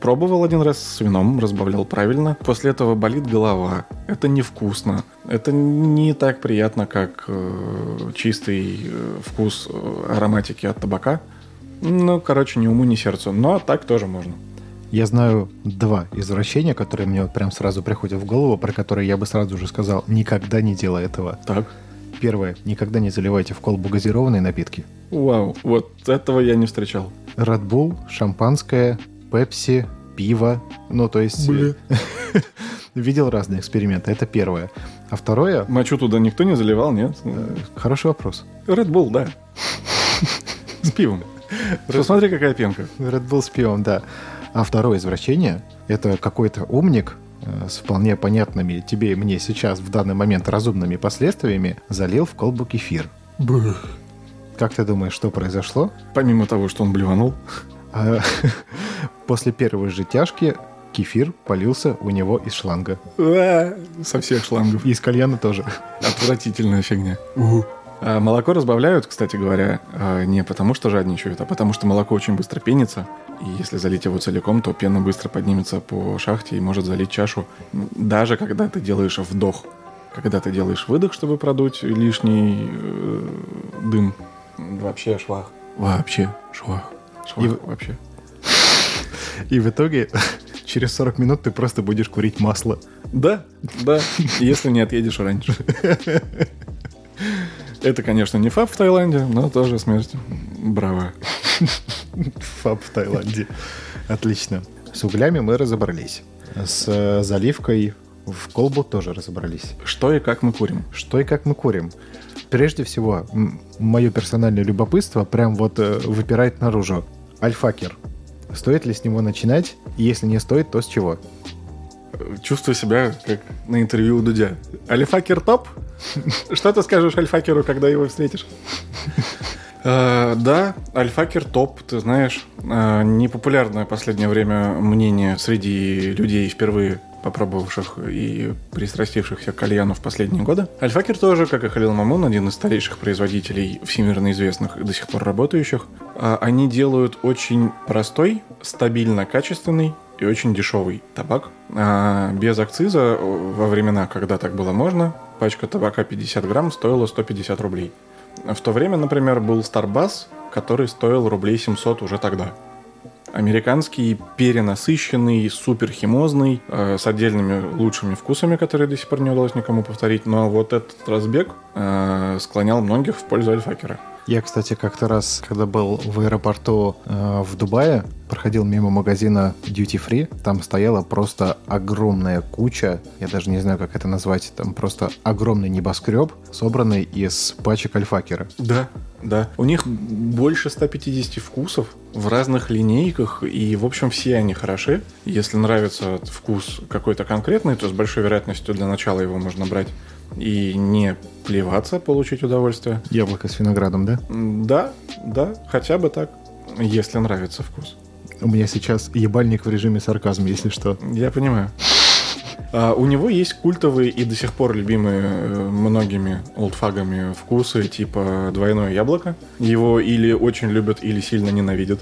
пробовал один раз с вином, разбавлял правильно. После этого болит голова. Это невкусно. Это не так приятно, как э, чистый э, вкус э, ароматики от табака. Ну, короче, ни уму, ни сердцу. Но так тоже можно. Я знаю два извращения, которые мне вот прям сразу приходят в голову, про которые я бы сразу же сказал, никогда не делай этого. Так. Первое, никогда не заливайте в колбу газированные напитки. Вау, вот этого я не встречал. Bull, шампанское, пепси, пиво. Ну, то есть... *laughs* Видел разные эксперименты. Это первое. А второе... Мочу туда никто не заливал, нет? э, Хороший вопрос. Red Bull, да. *laughs* С пивом. Посмотри, какая пенка. Red Bull с пивом, да. А второе извращение – это какой-то умник э, с вполне понятными тебе и мне сейчас в данный момент разумными последствиями залил в колбу кефир. Как ты думаешь, что произошло? Помимо того, что он блеванул. А, *laughs* После первой же тяжки кефир полился у него из шланга. А, Со всех шлангов. И из кальяна тоже. Отвратительная фигня. А молоко разбавляют, кстати говоря, а, не потому что жадничают, а потому что молоко очень быстро пенится. И если залить его целиком, то пена быстро поднимется по шахте и может залить чашу, даже когда ты делаешь вдох. Когда ты делаешь выдох, чтобы продуть лишний э, дым, вообще швах. Вообще швах. Швах И вообще. И в итоге *laughs* через 40 минут ты просто будешь курить масло. Да, да, если не отъедешь раньше. *laughs* Это, конечно, не фаб в Таиланде, но тоже смерть. Браво. Фаб в Таиланде. Отлично. С углями мы разобрались. С э, заливкой в колбу тоже разобрались. Что и как мы курим? Что и как мы курим. Прежде всего, мое персональное любопытство прям вот э, выпирает наружу. Альфакер. Стоит ли с него начинать? И если не стоит, то с чего? Чувствую себя как на интервью у Дудя. Альфакер топ? *laughs* Что ты скажешь Альфакеру, когда его встретишь? *laughs* Э, Да, Альфакер топ, ты знаешь. Э, Непопулярное последнее время мнение среди людей, впервые попробовавших и пристрастившихся к кальяну в последние годы. Альфакер тоже, как и Халил Мамун, один из старейших производителей всемирно известных и до сих пор работающих. А Они делают очень простой, стабильно качественный и очень дешевый табак. А без акциза во времена, когда так было можно, пачка табака 50 грамм стоила 150 рублей. В то время, например, был Starbass, который стоил рублей 700 уже тогда. Американский, перенасыщенный, суперхимозный, э, с отдельными лучшими вкусами, которые до сих пор не удалось никому повторить. Но вот этот разбег э, склонял многих в пользу альфакера. Я, кстати, как-то раз, когда был в аэропорту э, в Дубае, проходил мимо магазина Duty Free, там стояла просто огромная куча, я даже не знаю, как это назвать, там просто огромный небоскреб, собранный из пачек альфакера. Да, да. У них больше 150 вкусов в разных линейках, и, в общем, все они хороши. Если нравится вкус какой-то конкретный, то с большой вероятностью для начала его можно брать и не плеваться, получить удовольствие. Яблоко с виноградом, да? Да, да, хотя бы так, если нравится вкус. У меня сейчас ебальник в режиме сарказма, если что. Я понимаю. А, у него есть культовые и до сих пор любимые э, многими олдфагами вкусы, типа двойное яблоко. Его или очень любят, или сильно ненавидят.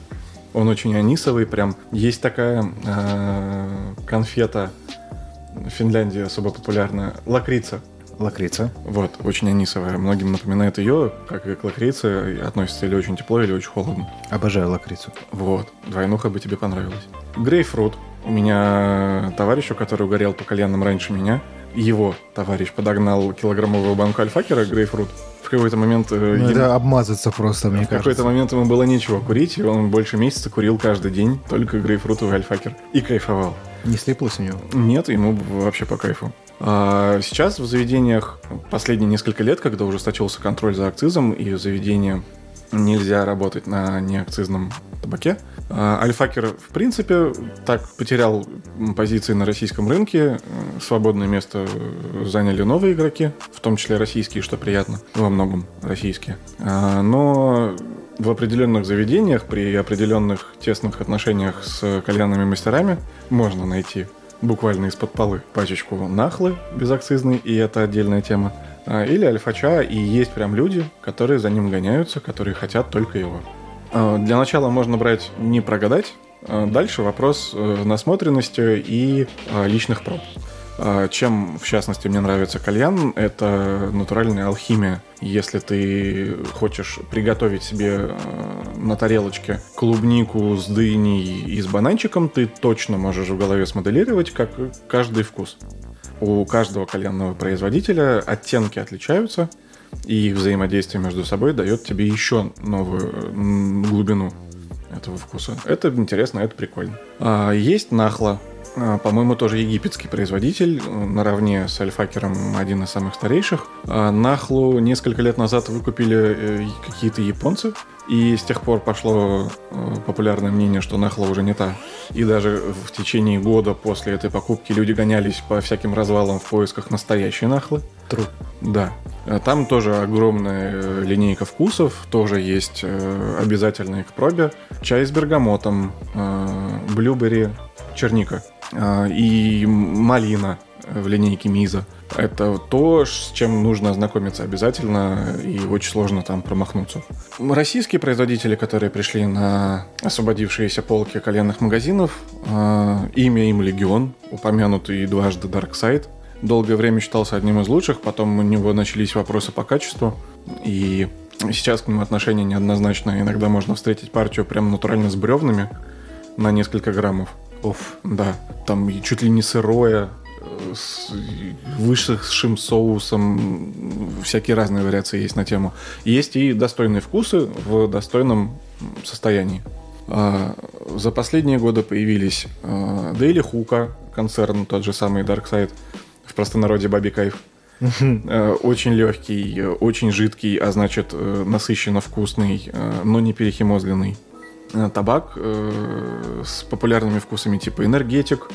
Он очень анисовый, прям. Есть такая э, конфета в Финляндии особо популярная. Лакрица. Лакрица. Вот, очень анисовая. Многим напоминает ее, как и к лакрице, относится или очень тепло, или очень холодно. Обожаю лакрицу. Вот, двойнуха бы тебе понравилась. Грейпфрут. У меня товарищ, который угорел по кальянам раньше меня, его товарищ подогнал килограммовую банку альфакера грейпфрут. В какой-то момент... э, Ну, ему- это обмазаться просто, мне в какой-то кажется. момент ему было нечего курить, и он больше месяца курил каждый день только грейпфрутовый альфакер. И кайфовал. Не слиплось у него? Нет, ему вообще по кайфу. А сейчас в заведениях последние несколько лет, когда ужесточился контроль за акцизом, и в заведении нельзя работать на неакцизном табаке, а, Альфакер, в принципе, так потерял позиции на российском рынке. Свободное место заняли новые игроки, в том числе российские, что приятно, во многом российские. А, Но в определенных заведениях, при определенных тесных отношениях с кальянными мастерами можно найти буквально из-под полы пачечку нахлы безакцизной, и это отдельная тема. А, Или альфача, и есть прям люди, которые за ним гоняются, которые хотят только его. А, Для начала можно брать не прогадать. А Дальше вопрос э, насмотренности и личных проб. А, Чем, в частности, мне нравится кальян, это натуральная алхимия. Если ты хочешь приготовить себе э, на тарелочке клубнику с дыней и с бананчиком, ты точно можешь в голове смоделировать, как каждый вкус. У каждого кальянного производителя оттенки отличаются, и их взаимодействие между собой дает тебе еще новую глубину этого вкуса. Это интересно, это прикольно. А, есть нахла. А, По-моему, тоже египетский производитель, э, наравне с Альфакером один из самых старейших. А, Нахлу несколько лет назад выкупили э, какие-то японцы, и с тех пор пошло э, популярное мнение, что Нахла уже не та. И даже в течение года после этой покупки люди гонялись по всяким развалам в поисках настоящей Нахлы. Тру. Да. Э, Там тоже огромная линейка вкусов, тоже есть обязательные к пробе. Чай с бергамотом, блюбери, черника и малина в линейке Миза. Это то, с чем нужно ознакомиться обязательно, и очень сложно там промахнуться. Российские производители, которые пришли на освободившиеся полки кальянных магазинов, э, имя им Легион, упомянутый дважды Dark Side, долгое время считался одним из лучших, потом у него начались вопросы по качеству, и сейчас к нему отношение неоднозначное. Иногда можно встретить партию прям натурально с бревнами на несколько граммов. Оф, да. Там чуть ли не сырое, э, с высохшим соусом, всякие разные вариации есть на тему. Есть и достойные вкусы в достойном состоянии. А, За последние годы появились а, Daily Hookah, концерн, тот же самый Darkside, в простонародье Баби Кайф. *laughs* Э, Очень легкий, э, очень жидкий, а значит насыщенно вкусный, но не перехимозленный. Э, Табак э, с популярными вкусами типа энергетик,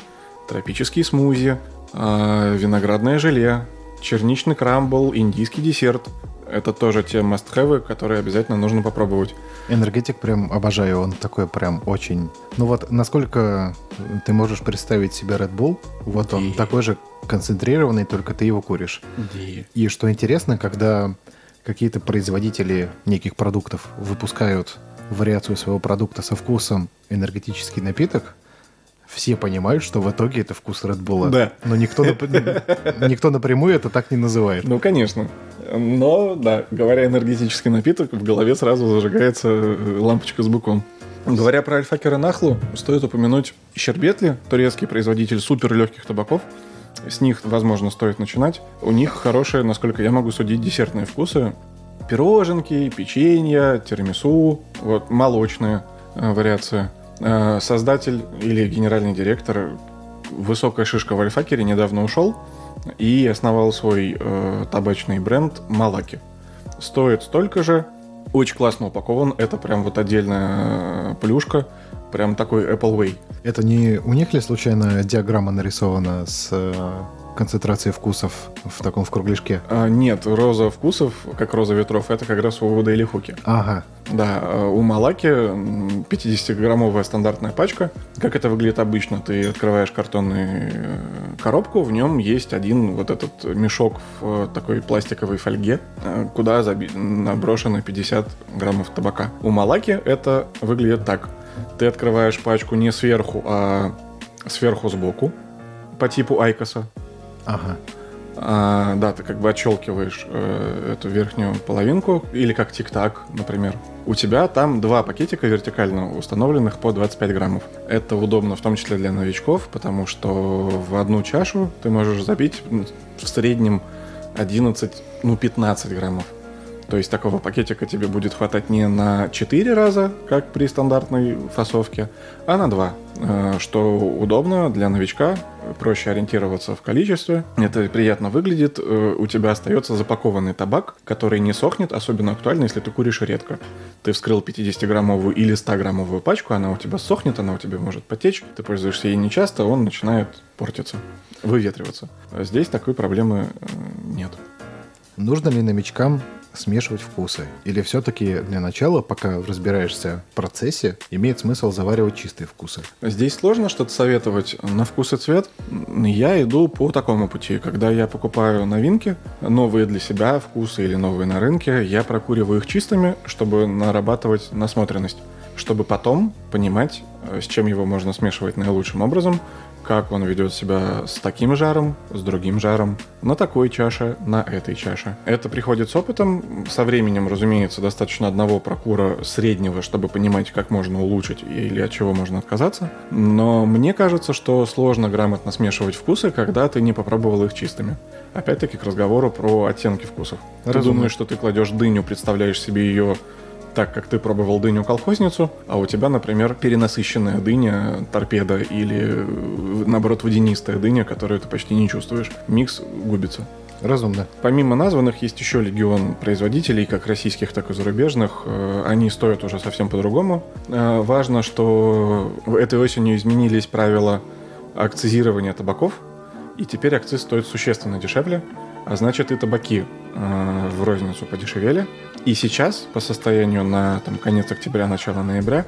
тропический смузи, э, виноградное желе, черничный крамбл, индийский десерт. Это тоже те must которые обязательно нужно попробовать. Энергетик прям обожаю, он такой прям очень... Ну вот, насколько ты можешь представить себе Red Bull, вот он И- такой же концентрированный, только ты его куришь. И что интересно, когда какие-то производители неких продуктов выпускают вариацию своего продукта со вкусом энергетический напиток, все понимают, что в итоге это вкус Red Bull. Да. Но никто, *laughs* никто напрямую это так не называет. Ну, конечно. Но, да, говоря энергетический напиток, в голове сразу зажигается э, лампочка с быком. Говоря про Альфакер и Нахлу, стоит упомянуть Щербетли, турецкий производитель супер легких табаков. С них, возможно, стоит начинать. У них хорошие, насколько я могу судить, десертные вкусы. Пироженки, печенье, тирамису, вот, молочные э, вариации. Э, создатель или генеральный директор, высокая шишка в Альфакере, недавно ушел и основал свой э, табачный бренд Малаки. Стоит столько же, очень классно упакован, это прям вот отдельная э, плюшка, прям такой Apple Way. Это не у них ли случайно диаграмма нарисована с концентрацией вкусов в таком в кругляшке? А, нет, роза вкусов, как роза ветров, это как раз у Daily Хуки. Ага. Да, э, у Малаки м, 50-граммовая стандартная пачка. Как это выглядит обычно? Ты открываешь картонную э, коробку, в нем есть один вот этот мешок в э, такой пластиковой фольге, куда заби- наброшено 50 граммов табака. У Малаки это выглядит так. Ты открываешь пачку не сверху, а сверху сбоку, по типу Айкоса. Ага. А, да, ты как бы отщелкиваешь э, эту верхнюю половинку, или как тик-так, например. У тебя там два пакетика вертикально установленных по 25 граммов. Это удобно в том числе для новичков, потому что в одну чашу ты можешь забить в среднем 11, ну 15 граммов. То есть такого пакетика тебе будет хватать не на 4 раза, как при стандартной фасовке, а на 2. Э, Что удобно для новичка, проще ориентироваться в количестве. Это приятно выглядит. Э, У тебя остается запакованный табак, который не сохнет, особенно актуально, если ты куришь редко. Ты вскрыл 50-граммовую или 100-граммовую пачку, она у тебя сохнет, она у тебя может потечь, ты пользуешься ей нечасто, он начинает портиться, выветриваться. А Здесь такой проблемы э, нет. Нужно ли новичкам смешивать вкусы? Или все-таки для начала, пока разбираешься в процессе, имеет смысл заваривать чистые вкусы? Здесь сложно что-то советовать на вкус и цвет. Я иду по такому пути. Когда я покупаю новинки, новые для себя вкусы или новые на рынке, я прокуриваю их чистыми, чтобы нарабатывать насмотренность. Чтобы потом понимать, э, с чем его можно смешивать наилучшим образом, как он ведет себя с таким жаром, с другим жаром, на такой чаше, на этой чаше. Это приходит с опытом. Со временем, разумеется, достаточно одного прокура среднего, чтобы понимать, как можно улучшить или от чего можно отказаться. Но мне кажется, что сложно грамотно смешивать вкусы, когда ты не попробовал их чистыми. Опять-таки к разговору про оттенки вкусов. Ты Разумно. думаешь, что ты кладешь дыню, представляешь себе ее так, как ты пробовал дыню-колхозницу, а у тебя, например, перенасыщенная дыня, торпеда или, э, наоборот, водянистая дыня, которую ты почти не чувствуешь. Микс губится. Разумно. Помимо названных, есть еще легион производителей, как российских, так и зарубежных. Э, Они стоят уже совсем по-другому. Э, Важно, что этой осенью изменились правила акцизирования табаков, и теперь акциз стоит существенно дешевле, а значит и табаки в розницу подешевели. И сейчас, по состоянию на там, конец октября, начало ноября,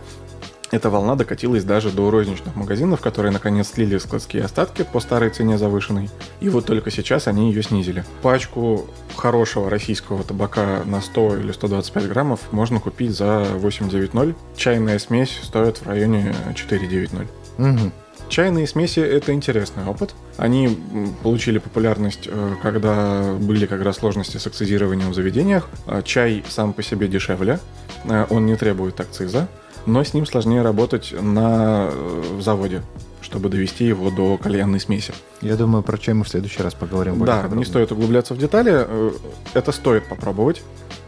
эта волна докатилась даже до розничных магазинов, которые наконец слили складские остатки по старой цене завышенной. И вот только сейчас они ее снизили. Пачку хорошего российского табака на 100 или 125 граммов можно купить за 8,90. Чайная смесь стоит в районе 4,90. Мгм. Чайные смеси – это интересный опыт. Они получили популярность, э, когда были как раз сложности с акцизированием в заведениях. А Чай сам по себе дешевле, э, он не требует акциза, но с ним сложнее работать на э, заводе, чтобы довести его до кальянной смеси. Я думаю, про чай мы в следующий раз поговорим Да, подробно. не стоит углубляться в детали. Это стоит попробовать.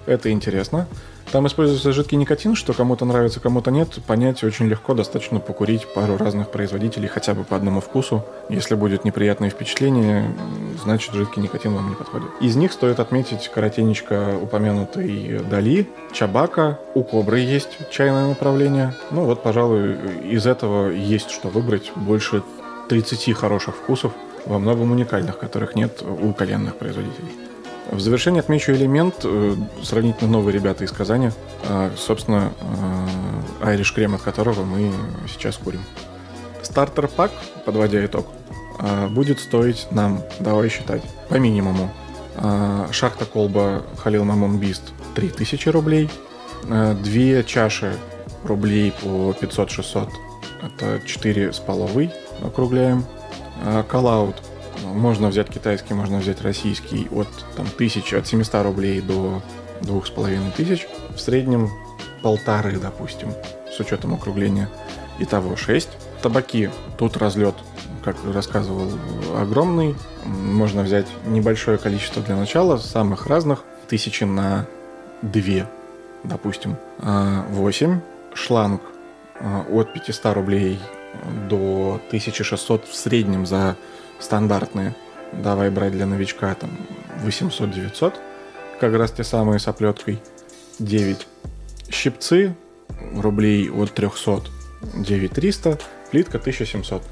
Это интересно. Там используется жидкий никотин, что кому-то нравится, кому-то нет. Понять очень легко, достаточно покурить пару разных производителей хотя бы по одному вкусу. Если будет неприятное впечатление, значит жидкий никотин вам не подходит. Из них стоит отметить коротенечко упомянутый Дали, Чабака, у Кобры есть чайное направление. Ну вот, пожалуй, из этого есть что выбрать. Больше 30 хороших вкусов, во многом уникальных, которых нет у кальянных производителей. В завершение отмечу элемент, э, сравнительно новые ребята из Казани, а, собственно, э, айриш крем, от которого мы сейчас курим. Стартер пак, подводя итог, а, будет стоить нам, давай считать, по минимуму. Шахта колба Халил Мамон Бист 3000 рублей, две чаши рублей по 500-600, это 4 с половой, округляем. Коллаут можно взять китайский, можно взять российский от там, 1000, от 700 рублей до 2500. В среднем полторы, допустим, с учетом округления. Итого 6. Табаки. Тут разлет, как рассказывал, огромный. Можно взять небольшое количество для начала, самых разных. Тысячи на две, допустим. 8. Шланг а, от 500 рублей до 1600 в среднем за стандартные. Давай брать для новичка там 800-900. Как раз те самые с оплеткой. 9. Щипцы рублей от 300 9300. Плитка 1700.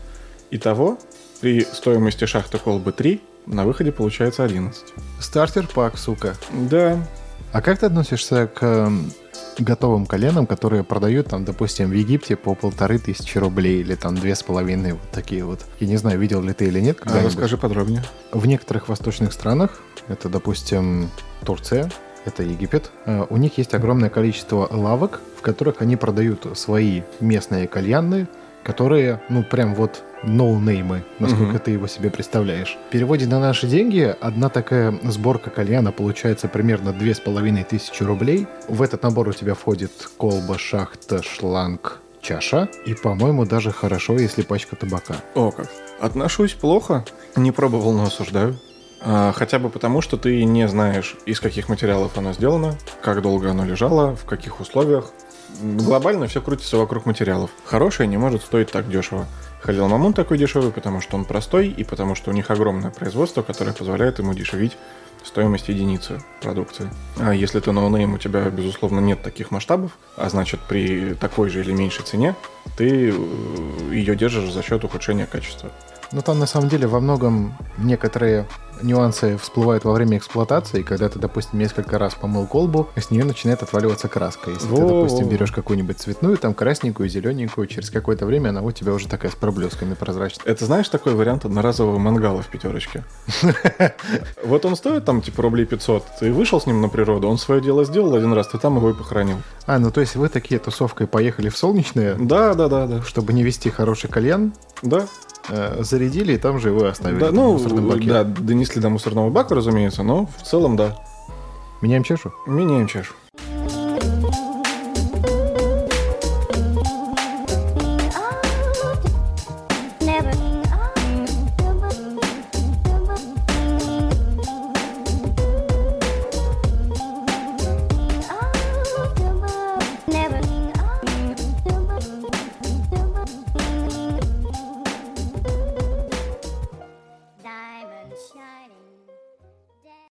Итого при стоимости шахты колбы 3 на выходе получается 11. Стартер пак, сука. Да, А как ты относишься к эм, готовым коленам, которые продают, там, допустим, в Египте по полторы тысячи рублей или там две с половиной, вот такие вот. Я не знаю, видел ли ты или нет. а расскажи подробнее. В некоторых восточных странах, это, допустим, Турция, это Египет, э, у них есть огромное количество лавок, в которых они продают свои местные кальянные, которые, ну, прям вот ноунеймы, насколько Мгм. ты его себе представляешь. В переводе на наши деньги одна такая сборка кальяна получается примерно две с половиной тысячи рублей. В этот набор у тебя входит колба, шахта, шланг, чаша. И, по-моему, даже хорошо, если пачка табака. О, как. Отношусь плохо. Не пробовал, но осуждаю. А, хотя бы потому, что ты не знаешь, из каких материалов оно сделано, как долго оно лежало, в каких условиях. Глобально все крутится вокруг материалов. Хорошее не может стоить так дешево. Халил Мамун такой дешевый, потому что он простой и потому что у них огромное производство, которое позволяет ему дешевить стоимость единицы продукции. А если ты no-name, у тебя, безусловно, нет таких масштабов, а значит, при такой же или меньшей цене ты э, ее держишь за счет ухудшения качества. Ну, там на самом деле во многом некоторые нюансы всплывают во время эксплуатации, когда ты, допустим, несколько раз помыл колбу, с нее начинает отваливаться краска. Если ты, Во-во-во. допустим, берешь какую-нибудь цветную, там красненькую, зелененькую, через какое-то время она у тебя уже такая с проблесками прозрачная. Это знаешь такой вариант одноразового мангала в пятерочке? *laughs* Вот он стоит там типа рублей 500, ты вышел с ним на природу, он свое дело сделал один раз, ты там его и похоронил. А, ну то есть вы такие тусовкой поехали в солнечное, Да, да, да, да. чтобы не вести хороший кальян, Да, зарядили и там же его оставили. да, ну, да, донесли до мусорного бака, разумеется, но в целом да. Меняем чашу? Меняем чашу.